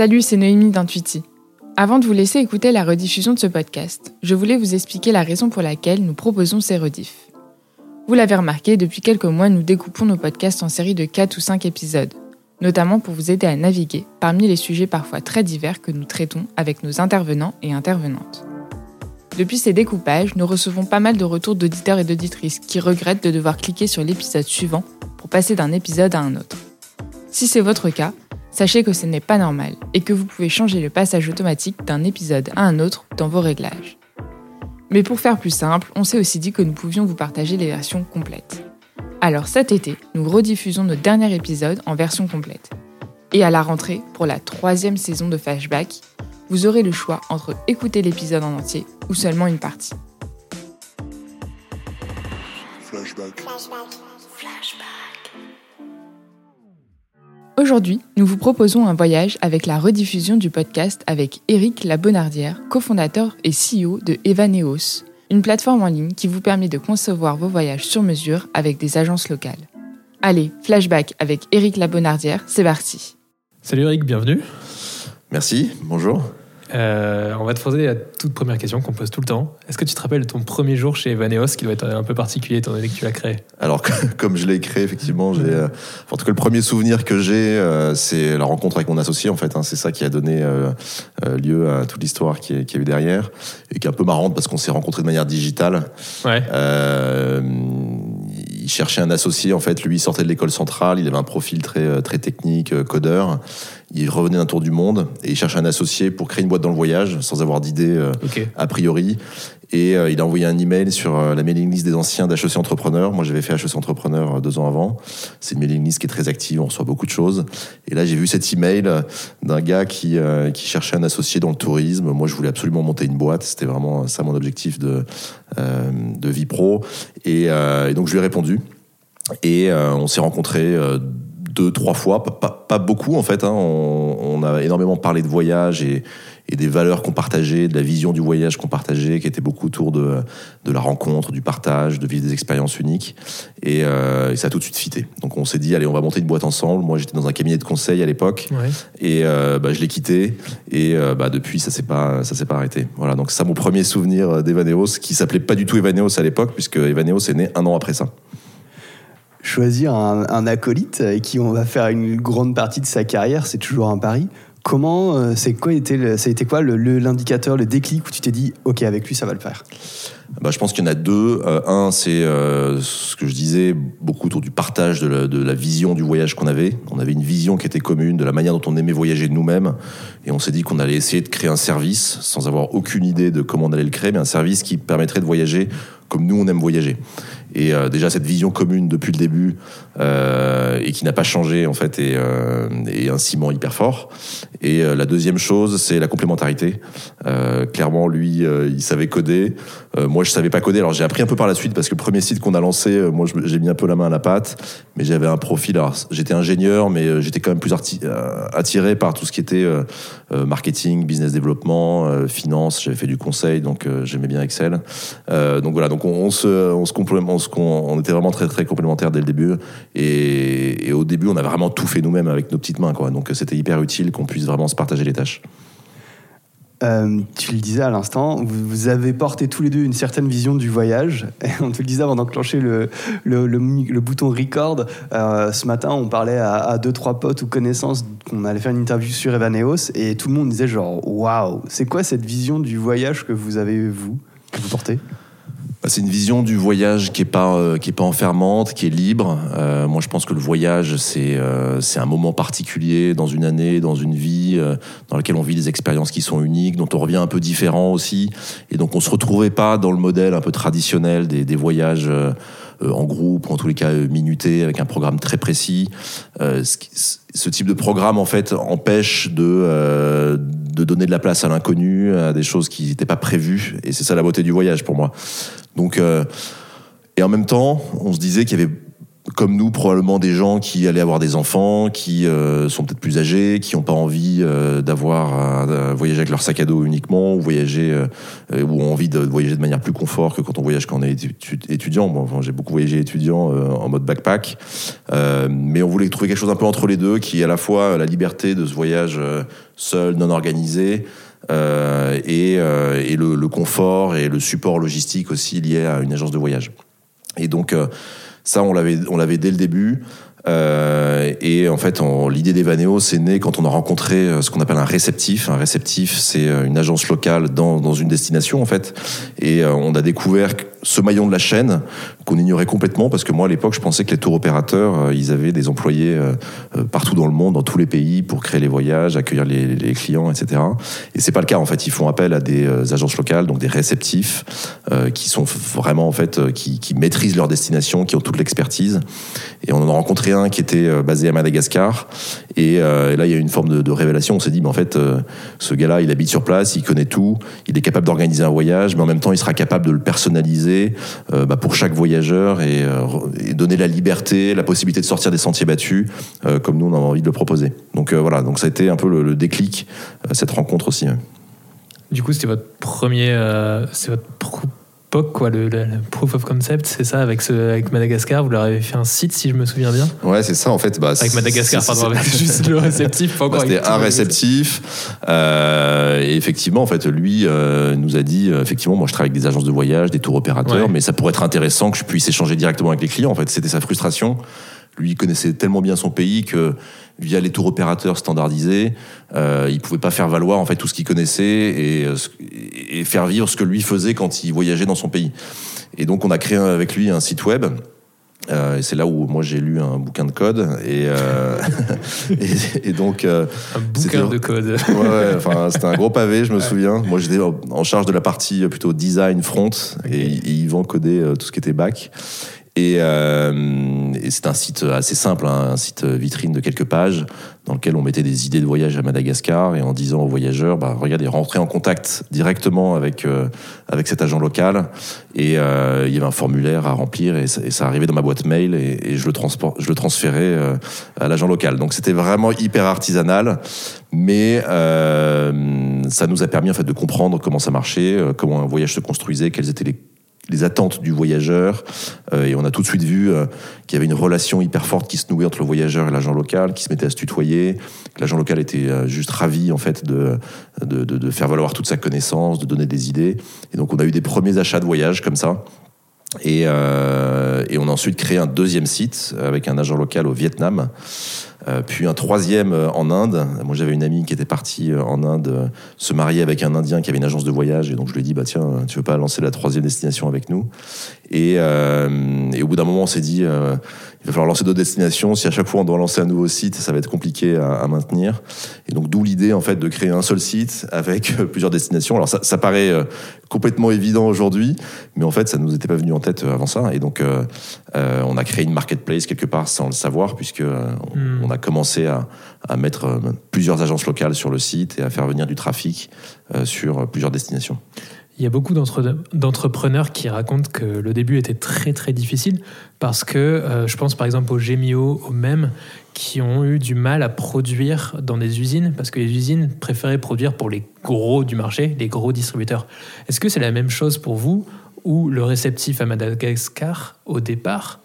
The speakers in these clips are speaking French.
Salut, c'est Noémie d'Intuiti. Avant de vous laisser écouter la rediffusion de ce podcast, je voulais vous expliquer la raison pour laquelle nous proposons ces rediffs. Vous l'avez remarqué, depuis quelques mois, nous découpons nos podcasts en séries de 4 ou 5 épisodes, notamment pour vous aider à naviguer parmi les sujets parfois très divers que nous traitons avec nos intervenants et intervenantes. Depuis ces découpages, nous recevons pas mal de retours d'auditeurs et d'auditrices qui regrettent de devoir cliquer sur l'épisode suivant pour passer d'un épisode à un autre. Si c'est votre cas, sachez que ce n'est pas normal et que vous pouvez changer le passage automatique d'un épisode à un autre dans vos réglages. Mais pour faire plus simple, on s'est aussi dit que nous pouvions vous partager les versions complètes. Alors cet été, nous rediffusons notre dernier épisode en version complète. Et à la rentrée, pour la troisième saison de Flashback, vous aurez le choix entre écouter l'épisode en entier ou seulement une partie. Flashback. Aujourd'hui, nous vous proposons un voyage avec la rediffusion du podcast avec Eric Labonardière, cofondateur et CEO de Evaneos, une plateforme en ligne qui vous permet de concevoir vos voyages sur mesure avec des agences locales. Allez, flashback avec Eric Labonardière, c'est parti. Salut Eric, bienvenue. Merci, bonjour. Euh, on va te poser la toute première question qu'on pose tout le temps. Est-ce que tu te rappelles ton premier jour chez Evaneos, qui doit être un peu particulier étant donné que tu l'as créé? Alors, comme je l'ai créé, effectivement, j'ai, euh, en tout cas, le premier souvenir que j'ai, euh, c'est la rencontre avec mon associé, en fait. Hein. c'est ça qui a donné lieu à toute l'histoire qui, qui a eu derrière, et qui est un peu marrante parce qu'on s'est rencontrés de manière digitale. Ouais. il cherchait un associé, en fait. Lui, il sortait de l'école centrale, il avait un profil très, très technique, codeur. Il revenait d'un tour du monde et il cherchait un associé pour créer une boîte dans le voyage sans avoir d'idée euh, a priori. Et euh, il a envoyé un email sur euh, la mailing list des anciens d'HEC Entrepreneur. Moi, j'avais fait HEC Entrepreneur deux ans avant. C'est une mailing list qui est très active, on reçoit beaucoup de choses. Et là, j'ai vu cet email d'un gars qui, qui cherchait un associé dans le tourisme. Moi, je voulais absolument monter une boîte. C'était vraiment ça mon objectif de, de vie pro. Et, et donc, je lui ai répondu. Et on s'est rencontrés deux, trois fois, pas, beaucoup en fait. Hein. On, a énormément parlé de voyage et, des valeurs qu'on partageait, de la vision du voyage qu'on partageait, qui était beaucoup autour de, de la rencontre, du partage, de vivre des expériences uniques. Euh, et, ça a tout de suite fité. Donc on s'est dit, allez, on va monter une boîte ensemble. Moi, j'étais dans un cabinet de conseil à l'époque, et euh, bah, je l'ai quitté. Et euh, bah, depuis, ça s'est pas, ça s'est pas arrêté. Voilà. Donc c'est ça mon premier souvenir d'Evaneos, qui s'appelait pas du tout Evaneos à l'époque, puisque Evaneos est né un an après ça choisir un, acolyte avec qui on va faire une grande partie de sa carrière, c'est toujours un pari. Comment, euh, c'est quoi était, ça a été quoi l'indicateur, le, déclic où tu t'es dit, ok, avec lui, ça va le faire? Bah, je pense qu'il y en a deux. Euh, un, c'est euh, ce que je disais, beaucoup autour du partage de la, de la vision du voyage qu'on avait. On avait une vision qui était commune de la manière dont on aimait voyager nous-mêmes. Et on s'est dit qu'on allait essayer de créer un service, sans avoir aucune idée de comment on allait le créer, mais un service qui permettrait de voyager comme nous, on aime voyager. Et euh, déjà cette vision commune depuis le début euh, et qui n'a pas changé en fait est, euh, un ciment hyper fort. Et la deuxième chose, c'est la complémentarité. clairement, lui, il savait coder. moi, je savais pas coder. Alors j'ai appris un peu par la suite parce que le premier site qu'on a lancé, moi, j'ai mis un peu la main à la pâte, mais j'avais un profil. Alors j'étais ingénieur, mais j'étais quand même plus attiré par tout ce qui était marketing, business développement, finance. J'avais fait du conseil, donc j'aimais bien Excel. donc voilà, donc on, se, on qu'on était vraiment très très complémentaires dès le début. Et, au début, on a vraiment tout fait nous-mêmes avec nos petites mains. Quoi. Donc c'était hyper utile qu'on puisse vraiment se partager les tâches. Euh, tu le disais à l'instant, vous, avez porté tous les deux une certaine vision du voyage. On te le disait avant d'enclencher le, le, bouton record. Euh, ce matin, on parlait à, deux, trois potes ou connaissances qu'on allait faire une interview sur Evaneos et tout le monde disait genre, waouh, c'est quoi cette vision du voyage que vous avez, vous, que vous portez? C'est une vision du voyage qui est pas euh, qui est pas enfermante, qui est libre. Euh, moi, je pense que le voyage c'est euh, c'est un moment particulier dans une année, dans une vie, dans laquelle on vit des expériences qui sont uniques, dont on revient un peu différent aussi, et donc on se retrouvait pas dans le modèle un peu traditionnel des, des voyages en groupe, ou en tous les cas minutés, avec un programme très précis. Ce, ce, type de programme en fait empêche de de donner de la place à l'inconnu, à des choses qui n'étaient pas prévues. Et c'est ça la beauté du voyage pour moi. Donc, euh, et en même temps, on se disait qu'il y avait comme nous, probablement des gens qui allaient avoir des enfants, qui euh, sont peut-être plus âgés, qui n'ont pas envie euh, d'avoir à, voyager avec leur sac à dos uniquement, ou voyager, euh, ou ont envie de voyager de manière plus confort que quand on voyage quand on est étudiant. Bon, j'ai beaucoup voyagé étudiant en mode backpack, mais on voulait trouver quelque chose un peu entre les deux, qui est à la fois la liberté de ce voyage seul, non organisé, et, et le, le, confort et le support logistique aussi lié à une agence de voyage. Et donc ça, on l'avait, on l'avait dès le début. Euh, et en fait, l'idée d'Evaneo, c'est né quand on a rencontré euh, ce qu'on appelle un réceptif. Un réceptif, c'est euh, une agence locale dans, dans une destination, en fait. Et on a découvert ce maillon de la chaîne qu'on ignorait complètement parce que moi à l'époque je pensais que les tours opérateurs euh, ils avaient des employés euh, euh, partout dans le monde dans tous les pays pour créer les voyages accueillir les, clients etc et c'est pas le cas en fait. Ils font appel à des agences locales donc des réceptifs qui sont vraiment en fait qui, maîtrisent leur destination qui ont toute l'expertise. Et on en a rencontré un qui était basé à Madagascar. Et, là il y a eu une forme de, de révélation. On s'est dit mais en fait ce gars là il habite sur place il connaît tout il est capable d'organiser un voyage mais en même temps il sera capable de le personnaliser euh, bah, pour chaque voyageur euh, et, donner la liberté, la possibilité de sortir des sentiers battus, euh, comme nous on a envie de le proposer. Donc voilà, donc ça a été un peu le, déclic, cette rencontre aussi. Du coup, c'était votre premier, c'est quoi, le, proof of concept, c'est ça, avec, ce, avec Madagascar, vous leur avez fait un site, si je me souviens bien Ouais, c'est ça, en fait. Bah, avec Madagascar, pardon, avec juste le réceptif, pas encore. C'était un réceptif. Euh, et effectivement, en fait, lui euh, nous a dit, euh, effectivement, moi, je travaille avec des agences de voyage, des tours opérateurs, mais ça pourrait être intéressant que je puisse échanger directement avec les clients. En fait, c'était sa frustration. Lui, connaissait tellement bien son pays que via les tours opérateurs standardisés, euh, il pouvait pas faire valoir en fait tout ce qu'il connaissait et, euh, et, faire vivre ce que lui faisait quand il voyageait dans son pays. Et donc on a créé avec lui un site web. Euh, et c'est là où moi j'ai lu un bouquin de code et, euh, et, donc un bouquin de code. ouais, enfin c'était un gros pavé, je me souviens. Moi j'étais en charge de la partie plutôt design front et, et Yvan codait tout ce qui était back. Euh, et, c'est un site assez simple, hein, un site vitrine de quelques pages dans lequel on mettait des idées de voyage à Madagascar et en disant aux voyageurs, bah, regardez, rentrez en contact directement avec, euh, avec cet agent local. Et euh, il y avait un formulaire à remplir et ça, arrivait dans ma boîte mail et, je, le je le transférais à l'agent local. Donc c'était vraiment hyper artisanal, mais ça nous a permis en fait de comprendre comment ça marchait, comment un voyage se construisait, quels étaient les les attentes du voyageur. Euh, et on a tout de suite vu euh, qu'il y avait une relation hyper forte qui se nouait entre le voyageur et l'agent local, qui se mettait à se tutoyer. L'agent local était euh, juste ravi en fait de, de, de, faire valoir toute sa connaissance, de donner des idées. Et donc on a eu des premiers achats de voyage comme ça. Et, et on a ensuite créé un deuxième site avec un agent local au Vietnam. Euh, puis un troisième euh, en Inde. Moi, j'avais une amie qui était partie euh, en Inde se marier avec un Indien qui avait une agence de voyage, et donc je lui ai dit bah tiens, tu veux pas lancer la troisième destination avec nous? Et, et, au bout d'un moment, on s'est dit il va falloir lancer d'autres destinations. Si à chaque fois on doit lancer un nouveau site, ça va être compliqué à, maintenir. Et donc d'où l'idée en fait de créer un seul site avec plusieurs destinations. Alors ça, ça paraît complètement évident aujourd'hui, mais en fait ça nous était pas venu en tête avant ça. Et donc on a créé une marketplace quelque part sans le savoir puisque hmm. on on a commencé à, mettre euh, plusieurs agences locales sur le site et à faire venir du trafic euh, sur plusieurs destinations. Il y a beaucoup d'entrepreneurs qui racontent que le début était très très difficile parce que euh, je pense par exemple aux Gemio, aux mêmes, qui ont eu du mal à produire dans des usines parce que les usines préféraient produire pour les gros du marché, les gros distributeurs. Est-ce que c'est la même chose pour vous ou le réceptif à Madagascar au départ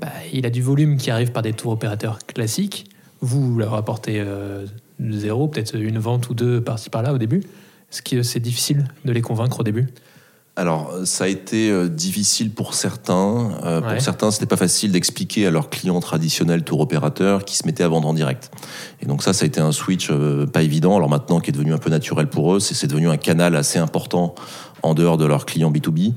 bah, il a du volume qui arrive par des tours opérateurs classiques. Vous leur apportez euh, zéro, peut-être une vente ou deux par-ci par-là au début. Est-ce que c'est difficile de les convaincre au début alors, ça a été euh, difficile pour certains. Euh, pour certains, c'était pas facile d'expliquer à leurs clients traditionnels tour opérateurs qui se mettaient à vendre en direct. Et donc ça, ça a été un switch pas évident. Alors maintenant, qui est devenu un peu naturel pour eux, c'est devenu un canal assez important en dehors de leurs clients B2B.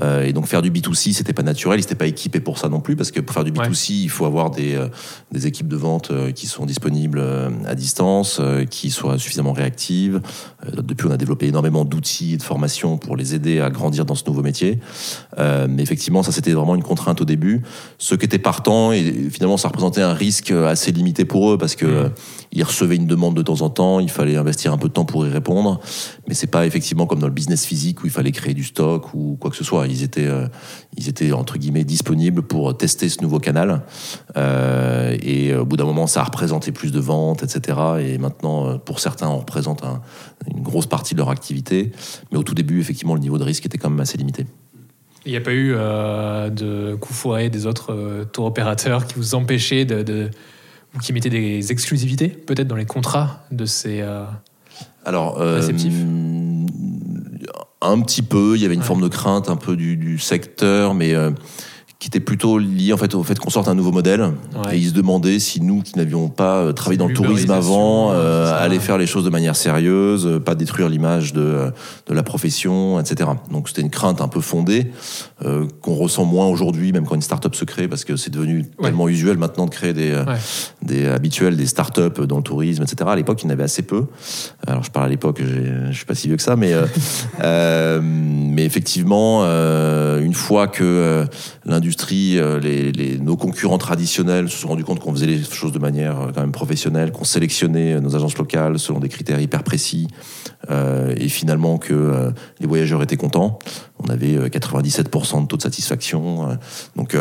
Euh, et donc faire du B2C, c'était pas naturel, ils n'étaient pas équipés pour ça non plus, parce que pour faire du B2C, il faut avoir des, euh, des équipes de vente euh, qui sont disponibles à distance, qui soient suffisamment réactives. depuis, on a développé énormément d'outils et de formations pour les aider à grandir dans ce nouveau métier. mais effectivement, ça c'était vraiment une contrainte au début. Ceux qui étaient partants, et finalement, ça représentait un risque assez limité pour eux, parce que mmh. ils recevaient une demande de temps en temps, il fallait investir un peu de temps pour y répondre. Mais c'est pas effectivement comme dans le business physique où il fallait créer du stock ou quoi que ce soit. Ils étaient, ils étaient entre guillemets disponibles pour tester ce nouveau canal. et au bout d'un moment, ça a représenté plus de ventes, etc. Et maintenant, pour certains, on représente une grosse partie de leur activité. Mais au tout début, effectivement, le niveau de risque était quand même assez limité. Il n'y a pas eu de coup foiré des autres tours opérateurs qui vous empêchaient de ou qui mettaient des exclusivités peut-être dans les contrats de ces euh, Alors, euh, réceptifs? Un petit peu, il y avait une forme de crainte un peu du, secteur, mais euh, qui était plutôt lié en fait au fait qu'on sorte un nouveau modèle. Et ils se demandaient si nous qui n'avions pas euh, travaillé dans le tourisme avant euh, aller faire les choses de manière sérieuse euh, pas détruire l'image de, de la profession etc donc c'était une crainte un peu fondée euh, qu'on ressent moins aujourd'hui même quand une start-up se crée parce que c'est devenu tellement usuel maintenant de créer des, des habituels des start-up dans le tourisme etc à l'époque il y en avait assez peu. Alors je parle à l'époque je suis pas si vieux que ça mais euh, mais effectivement une fois que l'industrie euh, les, nos concurrents traditionnels se sont rendus compte qu'on faisait les choses de manière euh, quand même professionnelle, qu'on sélectionnait euh, nos agences locales selon des critères hyper précis, et finalement que les voyageurs étaient contents. On avait 97% de taux de satisfaction. donc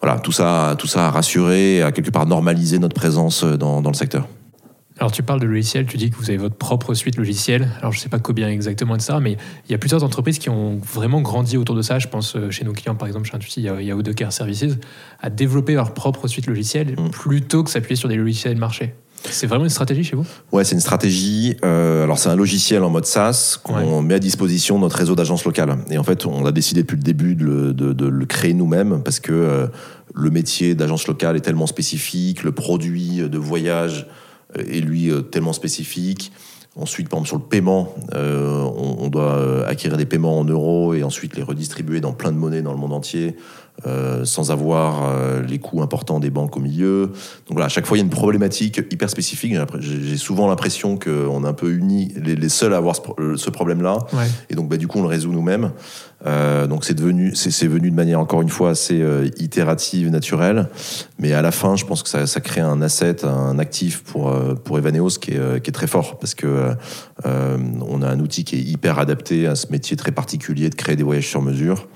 voilà, tout ça, tout ça a rassuré, a quelque part normalisé notre présence dans le secteur. Alors tu parles de logiciel, tu dis que vous avez votre propre suite logicielle. Alors je ne sais pas combien exactement de ça, mais il y a plusieurs entreprises qui ont vraiment grandi autour de ça. Je pense euh, chez nos clients, par exemple, chez Intuiti, il y a Care Services, à développer leur propre suite logicielle mm. plutôt que s'appuyer sur des logiciels de marché. C'est vraiment une stratégie chez vous? Ouais, c'est une stratégie. Euh, alors, c'est un logiciel en mode SaaS qu'on met à disposition de notre réseau d'agences locales. Et en fait, on a décidé depuis le début de le, de, le créer nous-mêmes parce que euh, le métier d'agence locale est tellement spécifique, le produit de voyage est lui euh, tellement spécifique. Ensuite, par exemple, sur le paiement, euh, on, doit euh, acquérir des paiements en euros et ensuite les redistribuer dans plein de monnaies dans le monde entier, sans avoir les coûts importants des banques au milieu. Donc voilà, à chaque fois, il y a une problématique hyper spécifique. J'ai souvent l'impression qu'on est un peu unis, les, seuls à avoir ce, problème-là. Et donc, bah, du coup, on le résout nous-mêmes. Euh, donc c'est devenu, c'est venu de manière encore une fois assez euh, itérative, naturelle, mais à la fin, je pense que ça, ça crée un asset, un actif pour euh, pour Evaneos qui est, qui est très fort parce que on a un outil qui est hyper adapté à ce métier très particulier de créer des voyages sur mesure.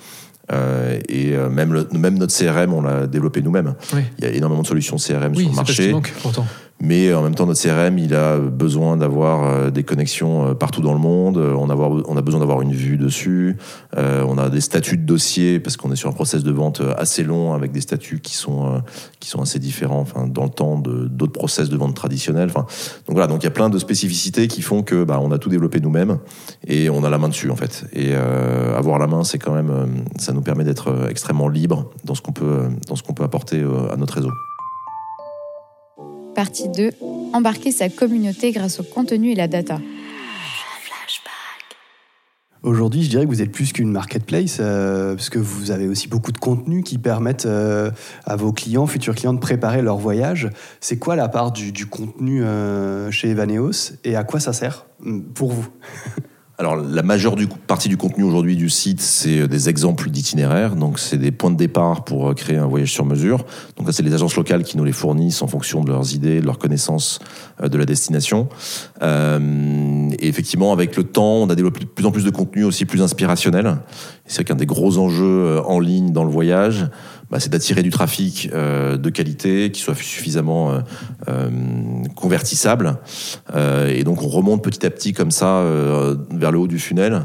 Euh, et même, le, même notre CRM, on l'a développé nous-mêmes. Il y a énormément de solutions CRM sur le marché. Manque, pourtant. Mais en même temps, notre CRM, il a besoin d'avoir euh, des connexions euh, partout dans le monde. On a, besoin d'avoir une vue dessus. Euh, on a des statuts de dossier parce qu'on est sur un process de vente assez long avec des statuts qui sont qui sont assez différents, enfin dans le temps d'autres process de vente traditionnels. Enfin, donc voilà, donc il y a plein de spécificités qui font que bah, on a tout développé nous-mêmes et on a la main dessus en fait. Et avoir la main, c'est quand même, ça nous permet d'être extrêmement libre dans ce qu'on peut dans ce qu'on peut apporter à notre réseau. Partie 2. Embarquer sa communauté grâce au contenu et la data. Aujourd'hui, je dirais que vous êtes plus qu'une marketplace, euh, parce que vous avez aussi beaucoup de contenus qui permettent euh, à vos clients, futurs clients, de préparer leur voyage. C'est quoi la part du, contenu euh, chez Evaneos et à quoi ça sert pour vous? Alors, la majeure partie du contenu aujourd'hui du site, c'est euh, des exemples d'itinéraires. Donc, c'est des points de départ pour euh, créer un voyage sur mesure. Donc, là, c'est les agences locales qui nous les fournissent en fonction de leurs idées, de leurs connaissances euh, de la destination. et effectivement, avec le temps, on a développé de plus en plus de contenu aussi plus inspirationnel. C'est qu'un des gros enjeux en ligne dans le voyage, bah, c'est d'attirer du trafic euh, de qualité, qui soit suffisamment euh, euh, convertissable. et donc on remonte petit à petit comme ça vers le haut du funnel.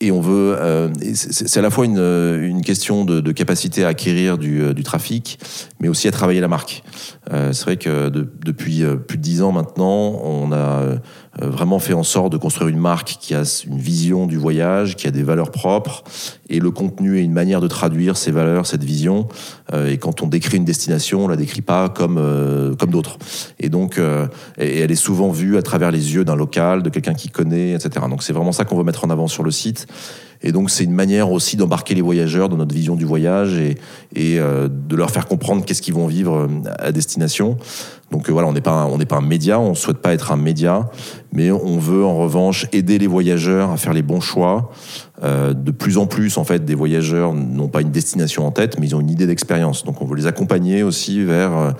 et on veut, c'est à la fois une, une question de, capacité à acquérir du, du, trafic, mais aussi à travailler la marque. c'est vrai que depuis plus de dix ans maintenant, on a vraiment fait en sorte de construire une marque qui a une vision du voyage, qui a des valeurs propres, et le contenu est une manière de traduire ces valeurs, cette vision. Euh, et quand on décrit une destination, on la décrit pas comme euh, comme d'autres. Et donc, et elle est souvent vue à travers les yeux d'un local, de quelqu'un qui connaît, etc. Donc c'est vraiment ça qu'on veut mettre en avant sur le site. Et donc c'est une manière aussi d'embarquer les voyageurs dans notre vision du voyage et, et de leur faire comprendre qu'est-ce qu'ils vont vivre à destination. Donc voilà, on n'est pas on n'est pas un média, on souhaite pas être un média, mais on veut en revanche aider les voyageurs à faire les bons choix. Euh, de plus en plus, en fait, des voyageurs n'ont pas une destination en tête, mais ils ont une idée d'expérience. Donc, on veut les accompagner aussi vers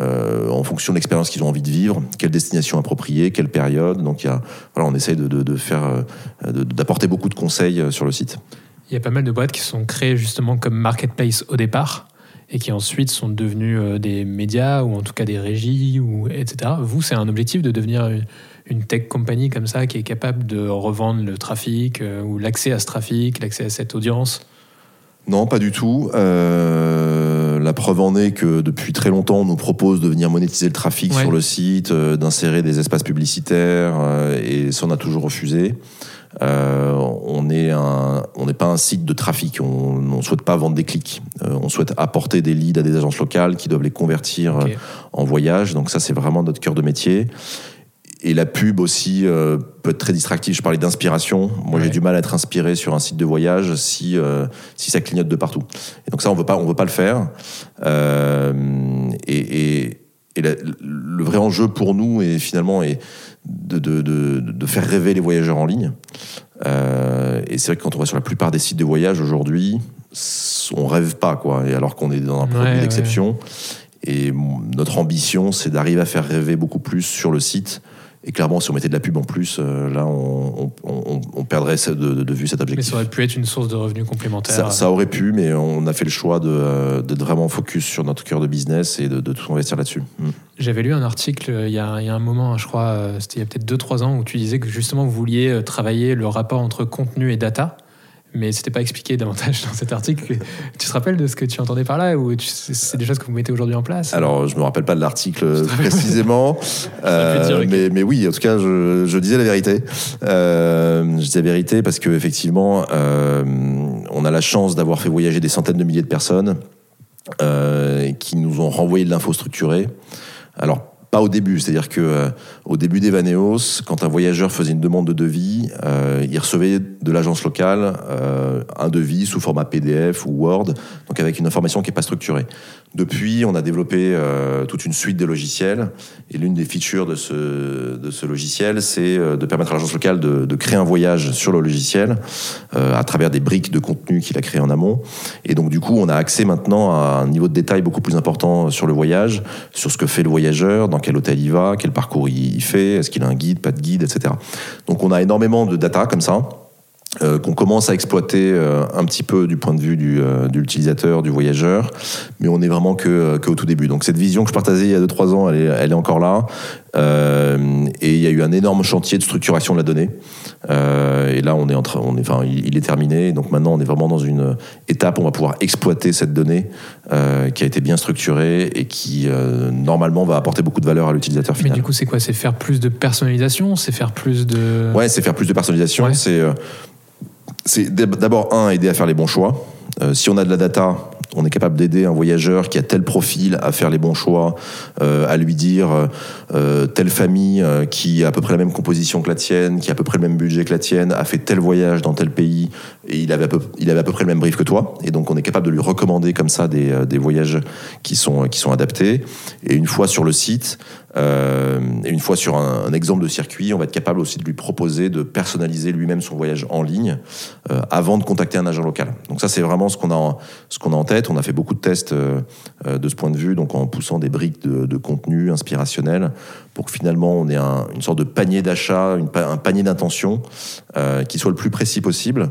euh, en fonction de l'expérience qu'ils ont envie de vivre, quelle destination appropriée, quelle période. Donc, y a, voilà, on essaye de, de, faire, d'apporter beaucoup de conseils sur le site. Il y a pas mal de boîtes qui sont créées justement comme marketplace au départ et qui ensuite sont devenus des médias ou en tout cas des régies, ou, etc. Vous, c'est un objectif de devenir une tech company comme ça qui est capable de revendre le trafic euh, ou l'accès à ce trafic, l'accès à cette audience? Non, pas du tout. Euh, la preuve en est que depuis très longtemps, on nous propose de venir monétiser le trafic sur le site, euh, d'insérer des espaces publicitaires, et ça, on a toujours refusé. on n'est pas un site de trafic. On ne souhaite pas vendre des clics. on souhaite apporter des leads à des agences locales qui doivent les convertir en voyage. Donc ça, c'est vraiment notre cœur de métier et la pub aussi euh, peut être très distractive. Je parlais d'inspiration. Moi, j'ai du mal à être inspiré sur un site de voyage si euh, si ça clignote de partout. Et donc ça, on veut pas, on veut pas le faire. Euh, et, et, et le vrai enjeu pour nous est finalement est de, de, de, de faire rêver les voyageurs en ligne. et c'est vrai que quand on va sur la plupart des sites de voyage aujourd'hui, on rêve pas quoi. Et alors qu'on est dans un produit d'exception. Et notre ambition, c'est d'arriver à faire rêver beaucoup plus sur le site et clairement, si on mettait de la pub en plus, euh, là, on, perdrait de, vue cet objectif. Mais ça aurait pu être une source de revenus complémentaire. Ça, aurait pu, mais on a fait le choix de, euh, vraiment focus sur notre cœur de business et de, tout investir là-dessus. Mm. J'avais lu un article euh, il y, a, il y, a, un moment, je crois, c'était il y a peut-être 2-3 ans, où tu disais que justement vous vouliez travailler le rapport entre contenu et data mais c'était pas expliqué davantage dans cet article. Tu te rappelles de ce que tu entendais par là ou c'est des choses que vous mettez aujourd'hui en place? Alors, je me rappelle pas de l'article précisément, euh, mais, mais, oui, en tout cas, je, je disais la vérité. Euh, je disais la vérité parce que effectivement, euh, on a la chance d'avoir fait voyager des centaines de milliers de personnes qui nous ont renvoyé de l'info structurée. Alors pas au début, c'est-à-dire que au début d'Evaneos, quand un voyageur faisait une demande de devis, il recevait de l'agence locale euh, un devis sous format PDF ou Word, donc avec une information qui n'est pas structurée. Depuis, on a développé euh, toute une suite de logiciels, et l'une des features de ce, de ce logiciel, c'est euh, de permettre à l'agence locale de, de, créer un voyage sur le logiciel à travers des briques de contenu qu'il a créé en amont. Et donc, du coup, on a accès maintenant à un niveau de détail beaucoup plus important sur le voyage, sur ce que fait le voyageur, dans quel hôtel il va, quel parcours il fait, est-ce qu'il a un guide, pas de guide, etc. Donc on a énormément de data comme ça. Euh, qu'on commence à exploiter euh, un petit peu du point de vue du, euh, de l'utilisateur, du voyageur, mais on est vraiment que, que, au tout début. Donc cette vision que je partageais il y a 2-3 ans, elle est, elle est, encore là. Et il y a eu un énorme chantier de structuration de la donnée. et là, on est en train, on est, enfin, il, est terminé. Donc maintenant, on est vraiment dans une étape où on va pouvoir exploiter cette donnée qui a été bien structurée et qui normalement va apporter beaucoup de valeur à l'utilisateur final. Mais du coup, c'est quoi? C'est faire plus de personnalisation? C'est faire plus de... Ouais, c'est faire plus de personnalisation. C'est c'est d'abord, un, aider à faire les bons choix. Euh, si on a de la data, on est capable d'aider un voyageur qui a tel profil à faire les bons choix, euh, à lui dire euh, telle famille qui a à peu près la même composition que la tienne, qui a à peu près le même budget que la tienne, a fait tel voyage dans tel pays et il avait à peu, il avait à peu près le même brief que toi. Et donc on est capable de lui recommander comme ça des, des voyages qui sont, qui sont adaptés. Et une fois sur le site, euh, et une fois sur un, exemple de circuit, on va être capable aussi de lui proposer de personnaliser lui-même son voyage en ligne euh, avant de contacter un agent local. Donc ça, c'est vraiment ce qu'on a, ce qu'on a en tête. On a fait beaucoup de tests euh, de ce point de vue, donc en poussant des briques de, de contenu inspirationnel pour que finalement on ait un, une sorte de panier d'achat, un panier d'intention qui soit le plus précis possible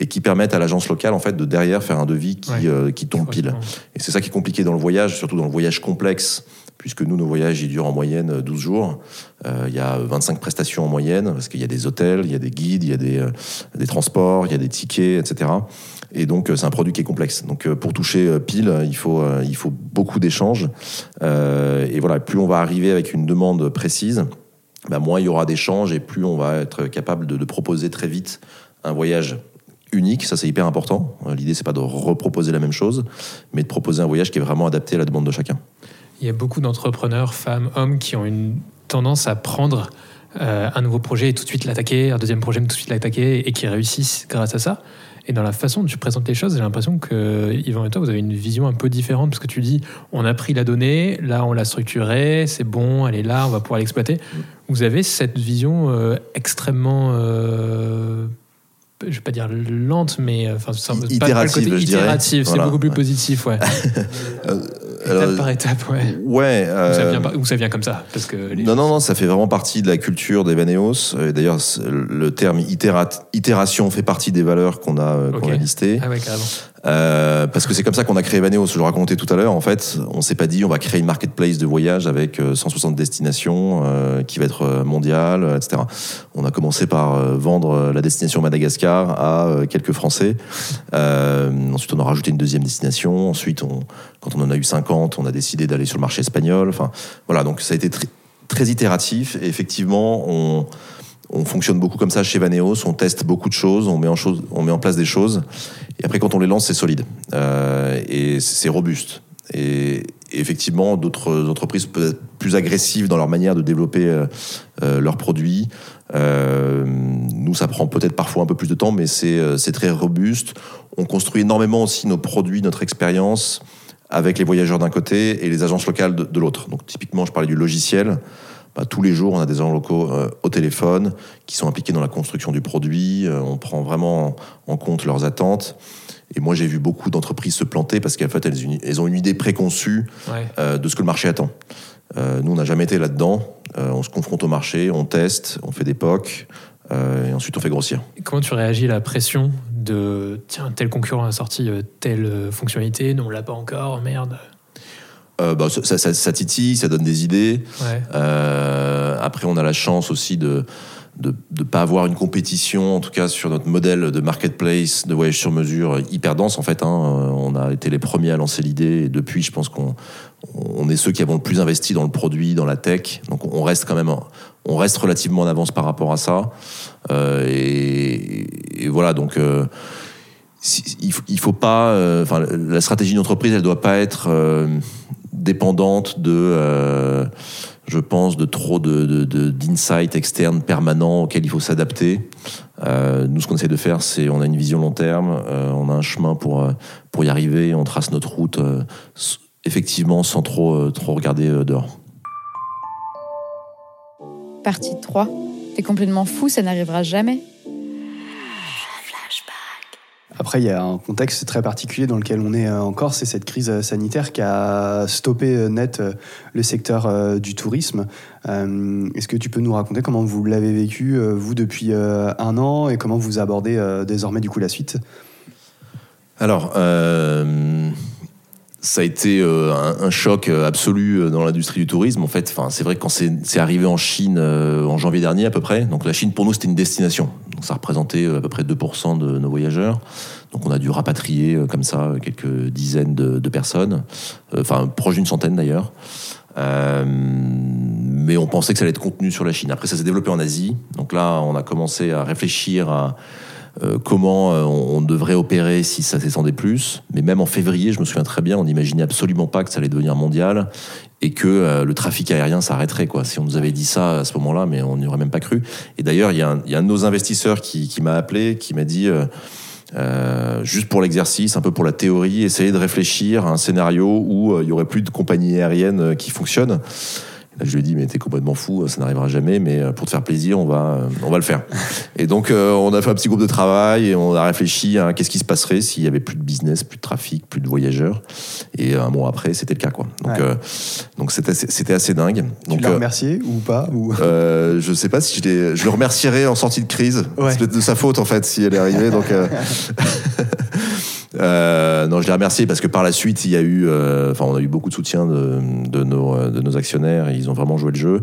et qui permette à l'agence locale en fait de derrière faire un devis qui, qui tombe pile. Et c'est ça qui est compliqué dans le voyage, surtout dans le voyage complexe puisque nous, nos voyages, ils durent en moyenne 12 jours. Euh, il y a 25 prestations en moyenne, parce qu'il y a des hôtels, il y a des guides, il y a des, euh, des transports, il y a des tickets, etc. Et donc, euh, c'est un produit qui est complexe. Donc, pour toucher pile, il faut, il faut beaucoup d'échanges. et voilà, plus on va arriver avec une demande précise, bah, moins il y aura d'échanges et plus on va être capable de, proposer très vite un voyage unique, ça c'est hyper important. L'idée c'est pas de reproposer la même chose, mais de proposer un voyage qui est vraiment adapté à la demande de chacun. Il y a beaucoup d'entrepreneurs, femmes, hommes, qui ont une tendance à prendre euh, un nouveau projet et tout de suite l'attaquer, un deuxième projet tout de suite l'attaquer, et qui réussissent grâce à ça. Et dans la façon dont tu présentes les choses, j'ai l'impression que Yvan et toi, vous avez une vision un peu différente, parce que tu dis, on a pris la donnée, là on l'a structurée, c'est bon, elle est là, on va pouvoir l'exploiter. Vous avez cette vision euh, extrêmement... Euh, je vais pas dire lente, mais enfin, itérative, c'est beaucoup plus positif, ouais. étape par étape, ouais. Ouais. Ou, ça vient, ou, ça vient, comme ça parce que Non, non, non, ça fait vraiment partie de la culture d'Evaneos. D'ailleurs, le terme itération fait partie des valeurs qu'on a, qu'on a listées. Ah ouais, carrément. Euh, parce que c'est comme ça qu'on a créé Vaneos. Je racontais tout à l'heure. En fait, on s'est pas dit on va créer une marketplace de voyage avec 160 euh, destinations euh, qui va être euh, mondiale, etc. On a commencé par vendre la destination Madagascar à quelques Français. ensuite, on a rajouté une deuxième destination. Ensuite, on, quand on en a eu 50, on a décidé d'aller sur le marché espagnol. Enfin, voilà. Donc, ça a été très, très itératif. Et effectivement, on on fonctionne beaucoup comme ça chez Vaneos, on teste beaucoup de choses, on met en, place des choses, et après quand on les lance, c'est solide, euh, et c'est robuste. Et, effectivement, d'autres entreprises peuvent être plus agressives dans leur manière de développer euh, euh, leurs produits. nous, ça prend peut-être parfois un peu plus de temps, mais c'est très robuste. On construit énormément aussi nos produits, notre expérience avec les voyageurs d'un côté et les agences locales de, de l'autre. Donc typiquement, je parlais du logiciel. Bah, tous les jours, on a des agents locaux euh, au téléphone qui sont impliqués dans la construction du produit. Euh, on prend vraiment en compte leurs attentes. Et moi, j'ai vu beaucoup d'entreprises se planter parce qu'en fait, elles, ont une idée préconçue euh, de ce que le marché attend. nous, on n'a jamais été là-dedans. on se confronte au marché, on teste, on fait des POC, et ensuite on fait grossir. comment tu réagis à la pression de tiens, tel concurrent a sorti telle fonctionnalité, nous on l'a pas encore, merde euh, bah, ça, ça, ça, titille, ça donne des idées. Euh, après, on a la chance aussi de de ne pas avoir une compétition, en tout cas sur notre modèle de marketplace, de voyage sur mesure, hyper dense en fait. Hein. On a été les premiers à lancer l'idée et depuis, je pense qu'on on est ceux qui avons le plus investi dans le produit, dans la tech. Donc on reste quand même, on reste relativement en avance par rapport à ça. Euh, et, et, voilà, donc euh, il, faut, il faut pas, euh, la stratégie d'entreprise, elle doit pas être euh, dépendante de, euh, je pense, de trop de, d'insights externes permanents auxquels il faut s'adapter. Euh, nous, ce qu'on essaie de faire, c'est on a une vision long terme, euh, on a un chemin pour, pour y arriver, on trace notre route effectivement sans trop, trop regarder dehors. Partie 3. T'es complètement fou, ça n'arrivera jamais. Après, il y a un contexte très particulier dans lequel on est encore, c'est cette crise sanitaire qui a stoppé net le secteur du tourisme. Est-ce que tu peux nous raconter comment vous l'avez vécu, vous, depuis un an, et comment vous abordez désormais du coup la suite? Alors, ça a été un, choc absolu dans l'industrie du tourisme. En fait, c'est vrai que quand c'est arrivé en Chine en janvier dernier à peu près, donc la Chine pour nous c'était une destination. Donc ça représentait à peu près 2% de nos voyageurs. Donc on a dû rapatrier euh, comme ça quelques dizaines de, personnes, euh, enfin proche d'une centaine d'ailleurs. Euh, mais on pensait que ça allait être contenu sur la Chine. Après, ça s'est développé en Asie. Donc là, on a commencé à réfléchir à comment on, devrait opérer si ça s'étendait plus. Mais même en février, je me souviens très bien, on n'imaginait absolument pas que ça allait devenir mondial et que le trafic aérien s'arrêterait. Si on nous avait dit ça à ce moment-là, mais on n'y aurait même pas cru. Et d'ailleurs, il y, a un de nos investisseurs qui, m'a appelé, qui m'a dit euh, juste pour l'exercice, un peu pour la théorie, essayer de réfléchir à un scénario où euh, il y aurait plus de compagnies aériennes euh, qui fonctionnent je lui ai dit, mais t'es complètement fou, ça n'arrivera jamais, mais euh, pour te faire plaisir, on va, euh, on va le faire. Et donc, euh, on a fait un petit groupe de travail et on a réfléchi à qu'est-ce qui se passerait s'il y avait plus de business, plus de trafic, plus de voyageurs. Et un mois après, c'était le cas, quoi. Donc, donc c'était, c'était assez dingue. Donc, tu l'as remercié ou pas ou... Je sais pas si je, je le remercierai en sortie de crise. C'est de sa faute, en fait, si elle est arrivée. Donc, Euh, non, je l'ai remercié parce que par la suite, il y a eu, euh, on a eu beaucoup de soutien de, nos, de nos actionnaires. Ils ont vraiment joué le jeu.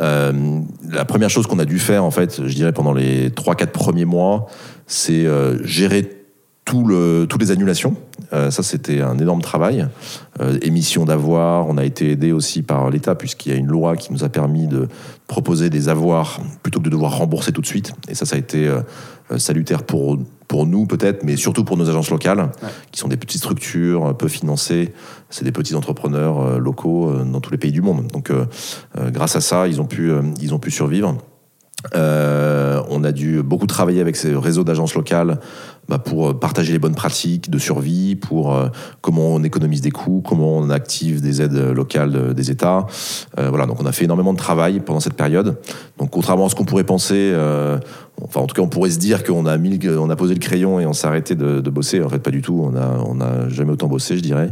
Euh, la première chose qu'on a dû faire, en fait, je dirais pendant les 3-4 premiers mois, c'est euh, gérer tout toutes les annulations. Euh, ça, c'était un énorme travail. Euh, émission d'avoir, on a été aidé aussi par l'État puisqu'il y a une loi qui nous a permis de proposer des avoirs plutôt que de devoir rembourser tout de suite. Et ça, ça a été euh, salutaire pour, pour nous peut-être, mais surtout pour nos agences locales, qui sont des petites structures peu financées. C'est des petits entrepreneurs locaux dans tous les pays du monde. Donc, grâce à ça, ils ont pu, ils ont pu survivre. On a dû beaucoup travailler avec ces réseaux d'agences locales bah, pour euh, partager les bonnes pratiques de survie, pour euh, comment on économise des coûts, comment on active des aides locales des États. Euh, voilà, donc on a fait énormément de travail pendant cette période. Donc contrairement à ce qu'on pourrait penser, enfin en tout cas on pourrait se dire qu'on a mis, on a posé le crayon et on s'est arrêté de, bosser. En fait, pas du tout. On a, on a jamais autant bossé, je dirais.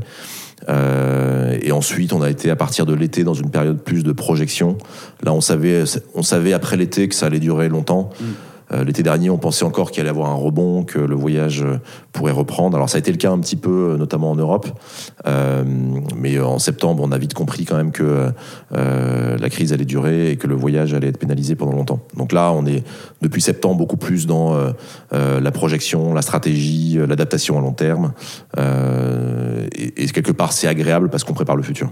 Et ensuite, on a été à partir de l'été dans une période plus de projection. Là, on savait, on savait après l'été que ça allait durer longtemps. Mm. Euh, l'été dernier, on pensait encore qu'il allait avoir un rebond, que le voyage euh, pourrait reprendre. Alors ça a été le cas un petit peu, euh, notamment en Europe. mais en septembre, on a vite compris quand même que la crise allait durer et que le voyage allait être pénalisé pendant longtemps. Donc là, on est depuis septembre beaucoup plus dans la projection, la stratégie, l'adaptation à long terme. Et, quelque part, c'est agréable parce qu'on prépare le futur.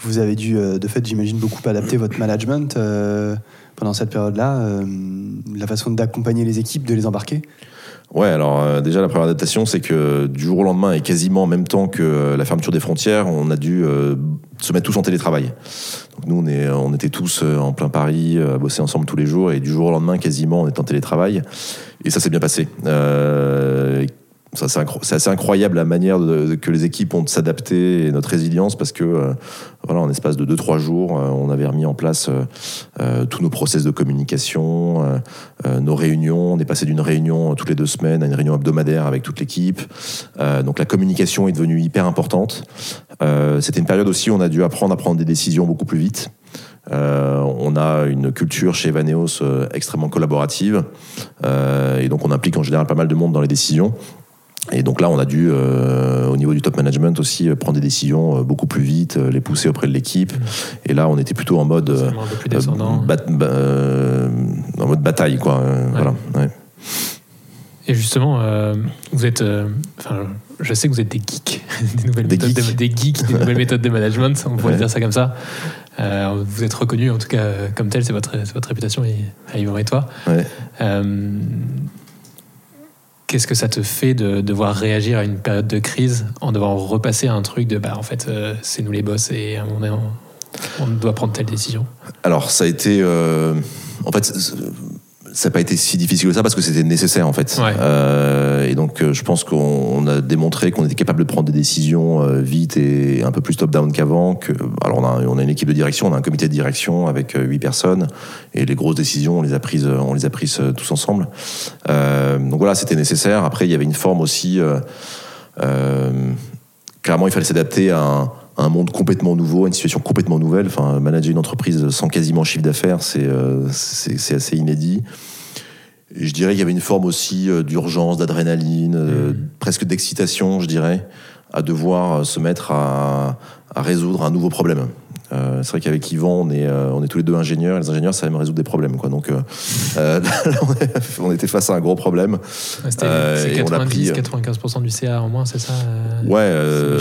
Vous avez dû, de fait, j'imagine, beaucoup adapter votre management pendant cette période-là, euh, la façon d'accompagner les équipes, de les embarquer Ouais, alors euh, déjà la première adaptation, c'est que du jour au lendemain et quasiment en même temps que euh, la fermeture des frontières, on a dû se mettre tous en télétravail. Donc nous, on, on était tous en plein Paris, à bosser ensemble tous les jours, et du jour au lendemain, quasiment, on est en télétravail. Et ça s'est bien passé c'est assez incroyable la manière que les équipes ont de s'adapter et notre résilience parce que euh, voilà en espace de 2-3 jours euh, on avait remis en place euh, tous nos process de communication nos réunions. On est passé d'une réunion toutes les deux semaines à une réunion hebdomadaire avec toute l'équipe. Donc la communication est devenue hyper importante. C'était une période aussi où on a dû apprendre à prendre des décisions beaucoup plus vite. On a une culture chez Evaneos extrêmement collaborative. Et donc on implique en général pas mal de monde dans les décisions. Et donc là, on a dû, euh, au niveau du top management aussi, euh, prendre des décisions euh, beaucoup plus vite, les pousser auprès de l'équipe. Et là, on était plutôt en mode, en mode bataille, quoi. Voilà. Et justement, vous êtes, enfin, je sais que vous êtes des geeks, des nouvelles des méthodes, geeks. De, des geeks, des nouvelles méthodes de management. On pourrait dire ça comme ça. vous êtes reconnu, en tout cas, comme tel, c'est votre, votre réputation à Yvon et toi. Qu'est-ce que ça te fait de devoir réagir à une période de crise en devant repasser à un truc de bah en fait euh, c'est nous les boss et on, on, doit prendre telle décision? Alors ça a été euh, en fait ça n'a pas été si difficile que ça parce que c'était nécessaire en fait. Euh, et donc euh, je pense qu'on a démontré qu'on était capable de prendre des décisions euh, vite et un peu plus top-down qu'avant. Que, alors on a, on a, une équipe de direction, on a un comité de direction avec huit personnes et les grosses décisions on les a prises, on les a prises tous ensemble. donc voilà, c'était nécessaire. Après il y avait une forme aussi. clairement il fallait s'adapter à un un monde complètement nouveau, une situation complètement nouvelle. Enfin, manager une entreprise sans quasiment chiffre d'affaires, c'est euh, assez inédit. Et je dirais qu'il y avait une forme aussi euh, d'urgence, d'adrénaline, euh, mmh. presque d'excitation, je dirais, à devoir se mettre à, à résoudre un nouveau problème. Euh, c'est vrai qu'avec Yvan, on est, euh, on est tous les deux ingénieurs. Et les ingénieurs, ça aime résoudre des problèmes. Quoi. Donc, euh, on était face à un gros problème. C'était 90-95% du CA en moins, c'est ça Ouais,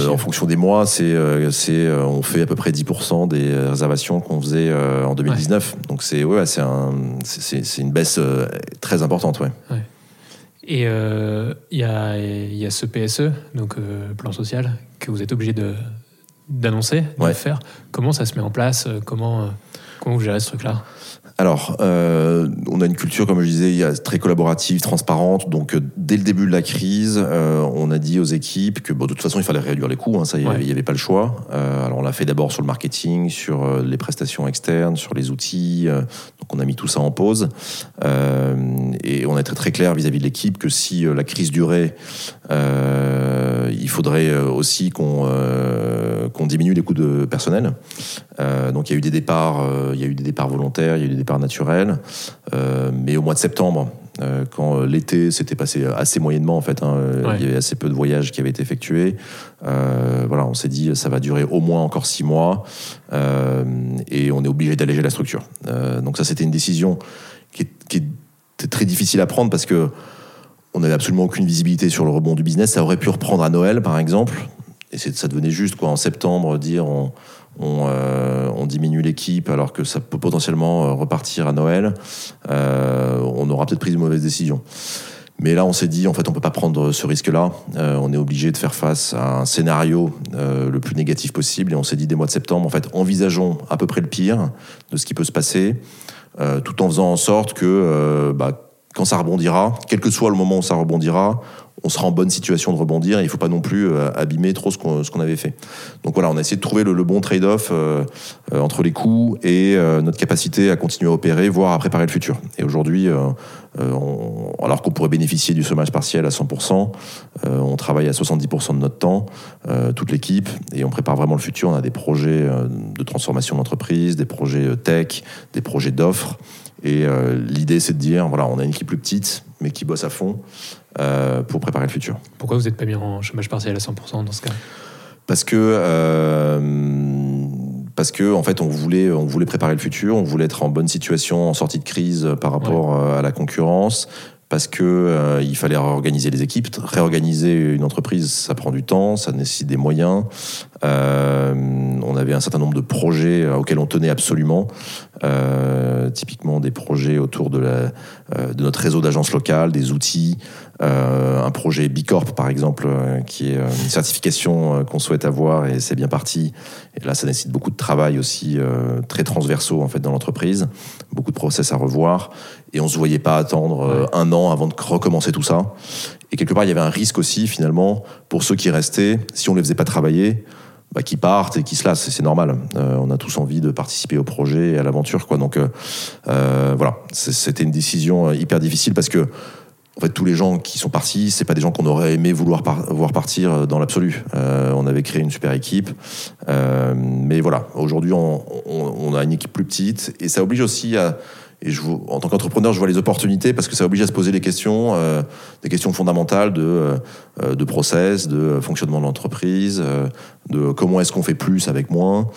en fonction des mois, c'est, c'est, on fait à peu près 10% des réservations qu'on faisait en 2019. Donc, c'est, ouais, c'est, un, c'est, c'est une baisse très importante. Ouais. ouais. Et il y, a, y a ce PSE, donc plan social, que vous êtes obligé de d'annoncer, de faire. Comment ça se met en place euh, comment, euh, comment vous gérez ce truc-là? Alors, euh, on a une culture, comme je disais, très collaborative, transparente. Donc, dès le début de la crise, on a dit aux équipes que, bon, de toute façon, il fallait réduire les coûts. Hein, ça, il n'y avait, pas le choix. alors, on l'a fait d'abord sur le marketing, sur les prestations externes, sur les outils. donc, on a mis tout ça en pause. et on a été très clair vis-à-vis de l'équipe que si la crise durait, il faudrait aussi qu'on qu'on diminue les coûts de personnel. Euh, donc il y a eu des départs, euh, il y a eu des départs volontaires, il y a eu des départs naturels. Euh, mais au mois de septembre, quand l'été s'était passé assez moyennement en fait, hein, il y avait assez peu de voyages qui avaient été effectués. voilà, on s'est dit ça va durer au moins encore six mois et on est obligé d'alléger la structure. donc ça c'était une décision qui, qui était très difficile à prendre parce que on n'avait absolument aucune visibilité sur le rebond du business. Ça aurait pu reprendre à Noël, par exemple et ça devenait juste quoi en septembre dire on, euh, on, diminue l'équipe alors que ça peut potentiellement euh, repartir à Noël, euh, on aura peut-être pris une mauvaise décision. Mais là, on s'est dit, en fait, on peut pas prendre ce risque-là. on est obligé de faire face à un scénario le plus négatif possible. Et on s'est dit, dès mois de septembre, en fait, envisageons à peu près le pire de ce qui peut se passer, tout en faisant en sorte que bah, quand ça rebondira, quel que soit le moment où ça rebondira, on sera en bonne situation de rebondir. il ne faut pas non plus euh, abîmer trop ce qu'on avait fait. Donc voilà, on a essayé de trouver le, bon trade-off euh, euh, entre les coûts et notre capacité à continuer à opérer, voire à préparer le futur. Et aujourd'hui, alors qu'on pourrait bénéficier du chômage partiel à 100%, on travaille à 70% de notre temps, toute l'équipe, et on prépare vraiment le futur. On a des projets de transformation d'entreprise, des projets tech, des projets d'offres. Et l'idée, c'est de dire, voilà, on a une équipe plus petite, mais qui bosse à fond. Euh, pour préparer le futur. Pourquoi vous n'êtes pas mis en chômage partiel à 100% dans ce cas? Parce que euh, parce que en fait on voulait on voulait préparer le futur, on voulait être en bonne situation en sortie de crise par rapport euh, à la concurrence parce que il fallait réorganiser les équipes, réorganiser une entreprise, ça prend du temps, ça nécessite des moyens. on avait un certain nombre de projets auxquels on tenait absolument, typiquement des projets autour de, notre réseau d'agences locales, des outils, euh, un projet Bicorp par exemple, euh, qui est euh, une certification qu'on souhaite avoir et c'est bien parti. Et là, ça nécessite beaucoup de travail aussi très transversaux en fait dans l'entreprise, beaucoup de process à revoir. Et on se voyait pas attendre un an avant de recommencer tout ça. Et quelque part, il y avait un risque aussi finalement pour ceux qui restaient, si on les faisait pas travailler. Bah, qui partent et qui se lassent, c'est normal. on a tous envie de participer au projet et à l'aventure, quoi. Donc voilà, c'était une décision hyper difficile parce que en fait, tous les gens qui sont partis, c'est pas des gens qu'on aurait aimé vouloir voir partir euh, dans l'absolu. Euh, on avait créé une super équipe, euh, mais voilà. Aujourd'hui, on, a une équipe plus petite et ça oblige aussi à et en tant qu'entrepreneur, je vois les opportunités parce que ça oblige à se poser des questions, des questions fondamentales de, de process, de fonctionnement de l'entreprise, de comment est-ce qu'on fait plus avec moins.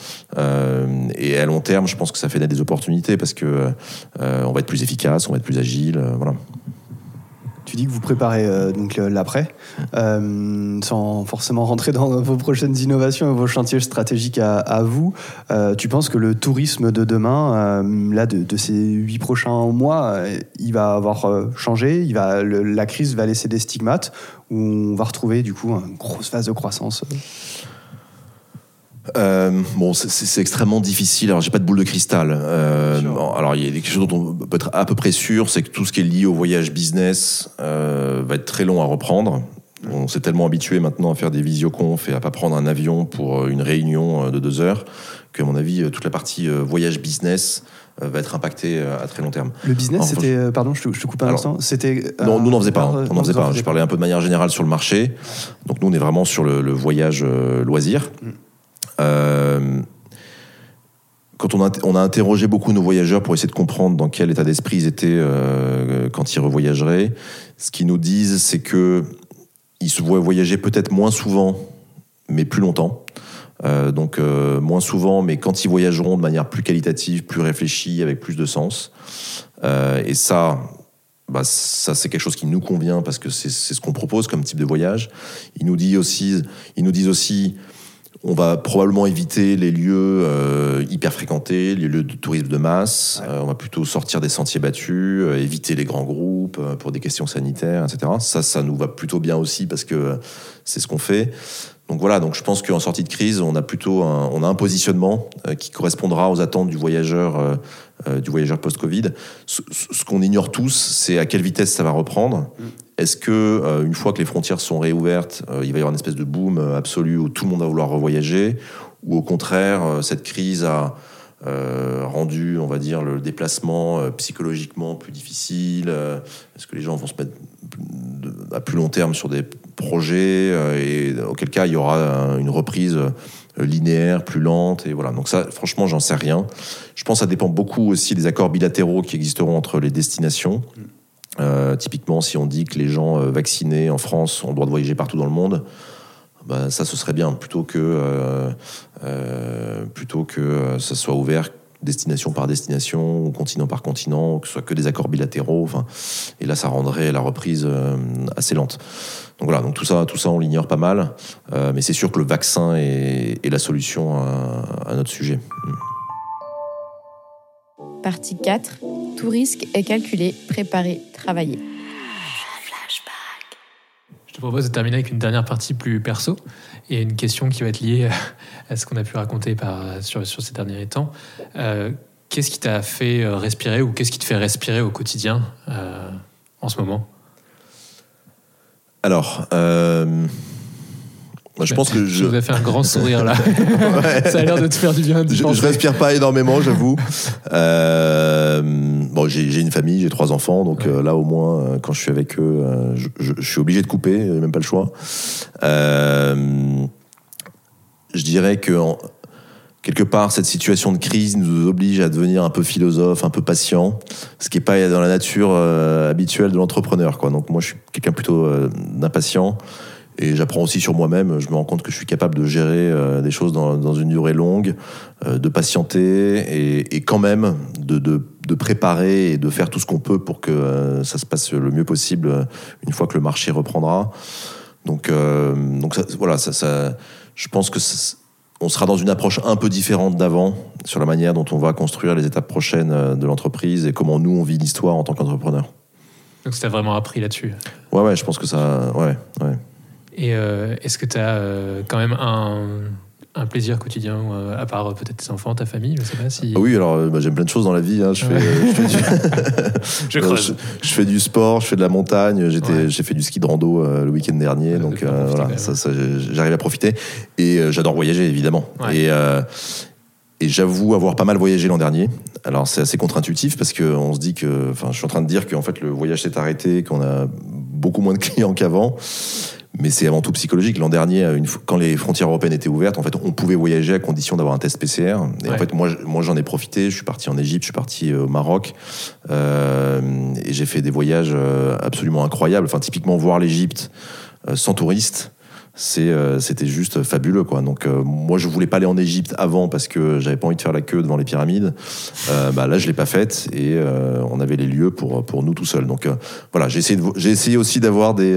et à long terme, je pense que ça fait naître des opportunités parce que on va être plus efficace, on va être plus agile, voilà. Tu dis que vous préparez euh, donc l'après, euh, sans forcément rentrer dans vos prochaines innovations et vos chantiers stratégiques à, vous. Euh, tu penses que le tourisme de demain, là, de, ces huit prochains mois, il va avoir changé il va, La crise va laisser des stigmates ou on va retrouver du coup une grosse phase de croissance euh, bon, c'est extrêmement difficile. Alors, j'ai pas de boule de cristal. Euh, alors, il y a quelque chose dont on peut être à peu près sûr, c'est que tout ce qui est lié au voyage business euh, va être très long à reprendre. On s'est tellement habitué maintenant à faire des visioconf et à pas prendre un avion pour une réunion de deux heures que, à mon avis, toute la partie voyage business va être impactée à très long terme. Le business, c'était, pardon, je te, coupe un instant, c'était. Non, nous n'en faisait pas. on n'en faisait pas. Je parlais un peu de manière générale sur le marché. Donc nous, on est vraiment sur le, voyage loisir. Mm. Euh, quand on a, interrogé beaucoup nos voyageurs pour essayer de comprendre dans quel état d'esprit ils étaient euh, quand ils revoyageraient, ce qu'ils nous disent, c'est que ils se voient voyager peut-être moins souvent, mais plus longtemps. Euh, donc moins souvent, mais quand ils voyageront de manière plus qualitative, plus réfléchie, avec plus de sens. et ça, bah, ça c'est quelque chose qui nous convient parce que c'est ce qu'on propose comme type de voyage. Ils nous disent aussi on va probablement éviter les lieux euh, hyper fréquentés, les lieux de tourisme de masse. Euh, on va plutôt sortir des sentiers battus, euh, éviter les grands groupes pour des questions sanitaires, etc. Ça, ça nous va plutôt bien aussi parce que c'est ce qu'on fait. Donc voilà, donc je pense qu'en sortie de crise, on a plutôt un, on a un positionnement qui correspondra aux attentes du voyageur, du voyageur post-Covid. Ce, qu'on ignore tous, c'est à quelle vitesse ça va reprendre. Mm. Est-ce que euh, une fois que les frontières sont réouvertes, euh, il va y avoir une espèce de boom euh, absolu où tout le monde va vouloir revoyager, ou au contraire cette crise a rendu, on va dire, le déplacement psychologiquement plus difficile Est-ce que les gens vont se mettre à plus long terme sur des projets et auquel cas il y aura une reprise linéaire, plus lente et voilà. Donc ça, franchement, j'en sais rien. Je pense que ça dépend beaucoup aussi des accords bilatéraux qui existeront entre les destinations. Euh, typiquement, si on dit que les gens euh, vaccinés en France ont le droit de voyager partout dans le monde, bah, ça, ce serait bien, plutôt que, euh, plutôt que ça soit ouvert destination par destination, ou continent par continent, que ce soit que des accords bilatéraux. Enfin, et là, ça rendrait la reprise assez lente. Donc voilà, donc tout ça, tout ça, on l'ignore pas mal, mais c'est sûr que le vaccin est, la solution à, à notre sujet. Partie 4 tout risque est calculé, préparé, travaillé. Te propose de terminer avec une dernière partie plus perso et une question qui va être liée à ce qu'on a pu raconter sur ces derniers temps. Euh, qu'est-ce qui t'a fait euh, respirer ou qu'est-ce qui te fait respirer au quotidien euh, en ce moment? Alors, je pense que je. vous ai fait un grand sourire là. Ça a l'air de te faire du bien. Je, je, respire pas énormément, j'avoue. Euh, bon, j'ai une famille, j'ai trois enfants, donc euh, là au moins, euh, quand je suis avec eux, je, suis obligé de couper, même pas le choix. je dirais que quelque part, cette situation de crise nous oblige à devenir un peu philosophe, un peu patient, ce qui n'est pas dans la nature habituelle de l'entrepreneur. Donc moi, je suis quelqu'un plutôt d'impatient. Et j'apprends aussi sur moi-même, je me rends compte que je suis capable de gérer euh, des choses dans, dans, une durée longue, euh, de patienter et, et quand même de, de, de, préparer et de faire tout ce qu'on peut pour que euh, ça se passe le mieux possible une fois que le marché reprendra. Donc, donc ça, voilà, ça, ça, je pense que on sera dans une approche un peu différente d'avant sur la manière dont on va construire les étapes prochaines de l'entreprise et comment nous on vit l'histoire en tant qu'entrepreneur. Donc ça vraiment appris là-dessus. Ouais, ouais, je pense que ça, ouais, ouais. Et euh, est-ce que tu as euh, quand même un, un plaisir quotidien, euh, à part peut-être tes enfants, ta famille Je sais pas si. Ah oui, alors bah, j'aime plein de choses dans la vie. Hein. Je, fais, je, je, je, fais du sport, je fais de la montagne. J'étais, J'ai fait du ski de rando le week-end dernier. donc voilà, ça, ça, j'arrive à profiter. Et j'adore voyager, évidemment. Et, et j'avoue avoir pas mal voyagé l'an dernier. Alors c'est assez contre-intuitif parce qu'on se dit que, enfin, je suis en train de dire qu'en fait le voyage s'est arrêté, qu'on a beaucoup moins de clients qu'avant mais c'est avant tout psychologique. L'an dernier, une, quand les frontières européennes étaient ouvertes, en fait, on pouvait voyager à condition d'avoir un test PCR. Et en fait, moi, moi, j'en ai profité. Je suis parti en Égypte, je suis parti euh, au Maroc, euh, et j'ai fait des voyages euh, absolument incroyables. Enfin, typiquement voir l'Égypte sans touristes c'était juste fabuleux quoi. Donc euh, moi je voulais pas aller en Égypte avant parce que j'avais pas envie de faire la queue devant les pyramides. Euh, bah, là je l'ai pas faite et on avait les lieux pour pour nous tout seuls. Donc voilà, j'ai essayé j'ai essayé aussi d'avoir des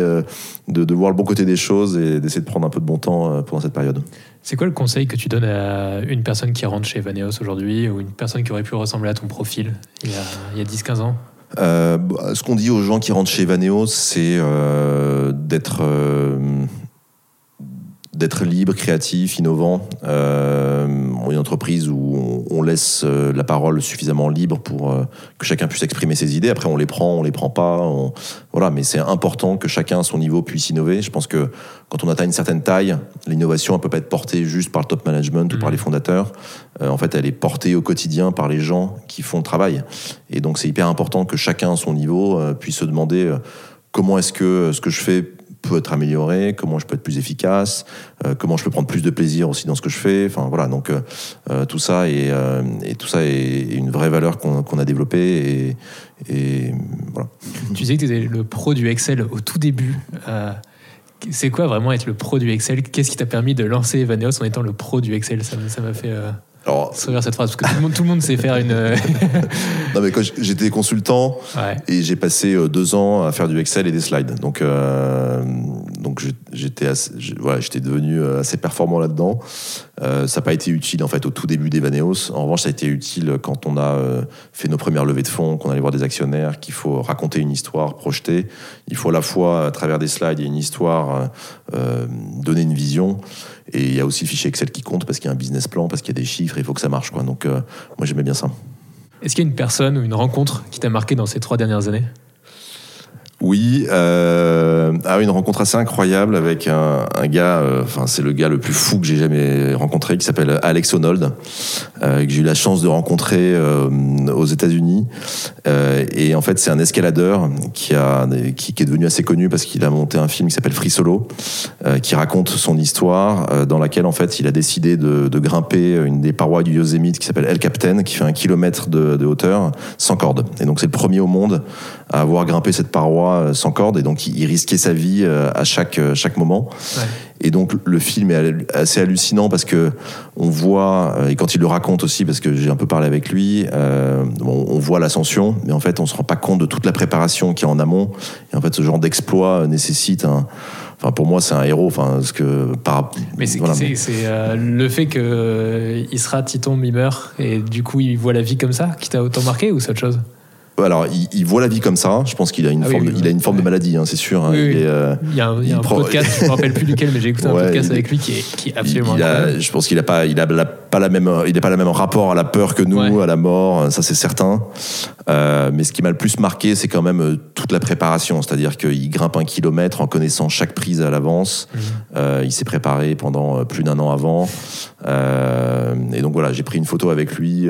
de, de, voir le bon côté des choses et d'essayer de prendre un peu de bon temps pendant cette période. C'est quoi le conseil que tu donnes à une personne qui rentre chez Vaneos aujourd'hui ou une personne qui aurait pu ressembler à ton profil il y a, a 10-15 ans? Bah, ce qu'on dit aux gens qui rentrent chez Vaneos, c'est d'être d'être libre, créatif, innovant. Euh, une entreprise où on, laisse euh, la parole suffisamment libre pour euh, que chacun puisse exprimer ses idées. Après, on les prend, on les prend pas. Voilà, mais c'est important que chacun à son niveau puisse innover. Je pense que quand on atteint une certaine taille, l'innovation ne peut pas être portée juste par le top management ou par mmh. les fondateurs. Euh, en fait, elle est portée au quotidien par les gens qui font le travail. Et donc, c'est hyper important que chacun à son niveau puisse se demander comment est-ce que ce que je fais peut être amélioré, comment je peux être plus efficace, euh, comment je peux prendre plus de plaisir aussi dans ce que je fais. Enfin voilà, donc euh, euh, tout ça est et tout ça est une vraie valeur qu'on a développée et, voilà. Tu disais que tu étais le pro du Excel au tout début. c'est quoi vraiment être le pro du Excel? Qu'est-ce qui t'a permis de lancer Evaneos en étant le pro du Excel? Ça m'a fait. Alors, cette phrase, parce que tout le monde, tout le monde sait faire une. non, mais quand j'étais consultant et j'ai passé euh, deux ans à faire du Excel et des slides. Donc, euh, donc j'étais voilà, j'étais devenu euh, assez performant là-dedans. Euh, ça n'a pas été utile en fait au tout début d'Evaneos. En revanche, ça a été utile quand on a fait nos premières levées de fonds, qu'on allait voir des actionnaires, qu'il faut raconter une histoire, projeter. Il faut à la fois, à travers des slides et une histoire, donner une vision. Et il y a aussi le fichier Excel qui compte parce qu'il y a un business plan, parce qu'il y a des chiffres, il faut que ça marche. Quoi. Donc euh, moi j'aimais bien ça. Est-ce qu'il y a une personne ou une rencontre qui t'a marqué dans ces trois dernières années? Oui, euh, ah, une rencontre assez incroyable avec un, un gars, euh, enfin c'est le gars le plus fou que j'ai jamais rencontré, qui s'appelle Alex Onold, euh, que j'ai eu la chance de rencontrer euh, aux États-Unis. Euh, et en fait, c'est un escaladeur qui a qui, qui, est devenu assez connu parce qu'il a monté un film qui s'appelle Free Solo, qui raconte son histoire, dans laquelle en fait il a décidé de, de grimper une des parois du Yosemite qui s'appelle El Captain, qui fait un kilomètre de, de hauteur sans corde. Et donc c'est le premier au monde à avoir grimpé cette paroi euh, sans corde et donc il, risquait sa vie euh, à chaque, euh, chaque moment. Et donc le film est assez hallucinant parce que on voit, et quand il le raconte aussi, parce que j'ai un peu parlé avec lui, on, voit l'ascension, mais en fait on se rend pas compte de toute la préparation qui est en amont. Et en fait ce genre d'exploit nécessite un... Enfin, pour moi, c'est un héros. Enfin, parce que par. Mais c'est le fait que il sera Titon, il meurt, et du coup, il voit la vie comme ça, qui t'a autant marqué, ou c'est autre chose? Alors, il, voit la vie comme ça. Je pense qu'il a une ah forme, de, il a une forme de maladie, hein, c'est sûr. Hein. Euh, il, y a un, podcast, je me rappelle plus duquel, mais j'ai écouté un podcast avec lui qui est, qui est absolument. je pense qu'il a pas, il a pas la même, il pas le même rapport à la peur que nous, à la mort, ça c'est certain. Euh, mais ce qui m'a le plus marqué, c'est quand même euh, toute la préparation, c'est-à-dire qu'il grimpe un kilomètre en connaissant chaque prise à l'avance. Mhm. Euh, il s'est préparé pendant plus d'un an avant. et donc voilà, j'ai pris une photo avec lui.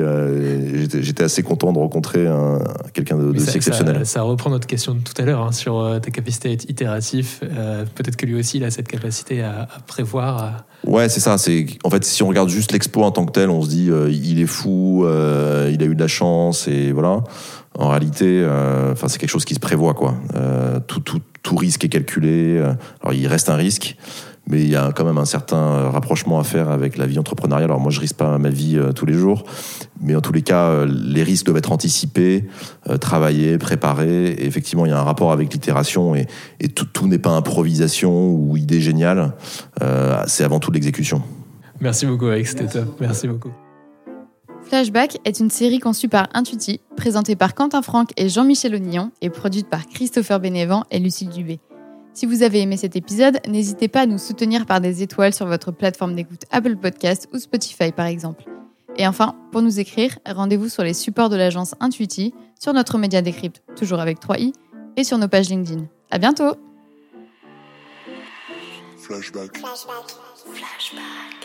J'étais assez content de rencontrer quelqu'un exceptionnel. Ça, reprend notre question de tout à l'heure hein, sur ta capacité à être itératif. Peut-être que lui aussi, il a cette capacité à, à prévoir. Ouais, c'est ça. C'est en fait, si on regarde juste l'expo en tant que tel, on se dit il est fou, il a eu de la chance et voilà. En réalité, euh, enfin, c'est quelque chose qui se prévoit, quoi. Euh, tout, tout, tout, risque est calculé. Euh, alors, il reste un risque, mais il y a quand même un certain rapprochement à faire avec la vie entrepreneuriale. Alors, moi, je risque pas ma vie tous les jours, mais en tous les cas, les risques doivent être anticipés, travaillés, préparés. Et effectivement, il y a un rapport avec l'itération et, et tout, tout n'est pas improvisation ou idée géniale. c'est avant tout l'exécution. Merci beaucoup, Alex. C'était top. Merci beaucoup. Flashback est une série conçue par Intuiti, présentée par Quentin Franck et Jean-Michel Onillon et produite par Christopher Bénévent et Lucille Dubé. Si vous avez aimé cet épisode, n'hésitez pas à nous soutenir par des étoiles sur votre plateforme d'écoute Apple Podcast ou Spotify par exemple. Et enfin, pour nous écrire, rendez-vous sur les supports de l'agence Intuiti, sur notre média Décrypte, toujours avec 3i, et sur nos pages LinkedIn. À bientôt! Flashback. Flashback. Flashback.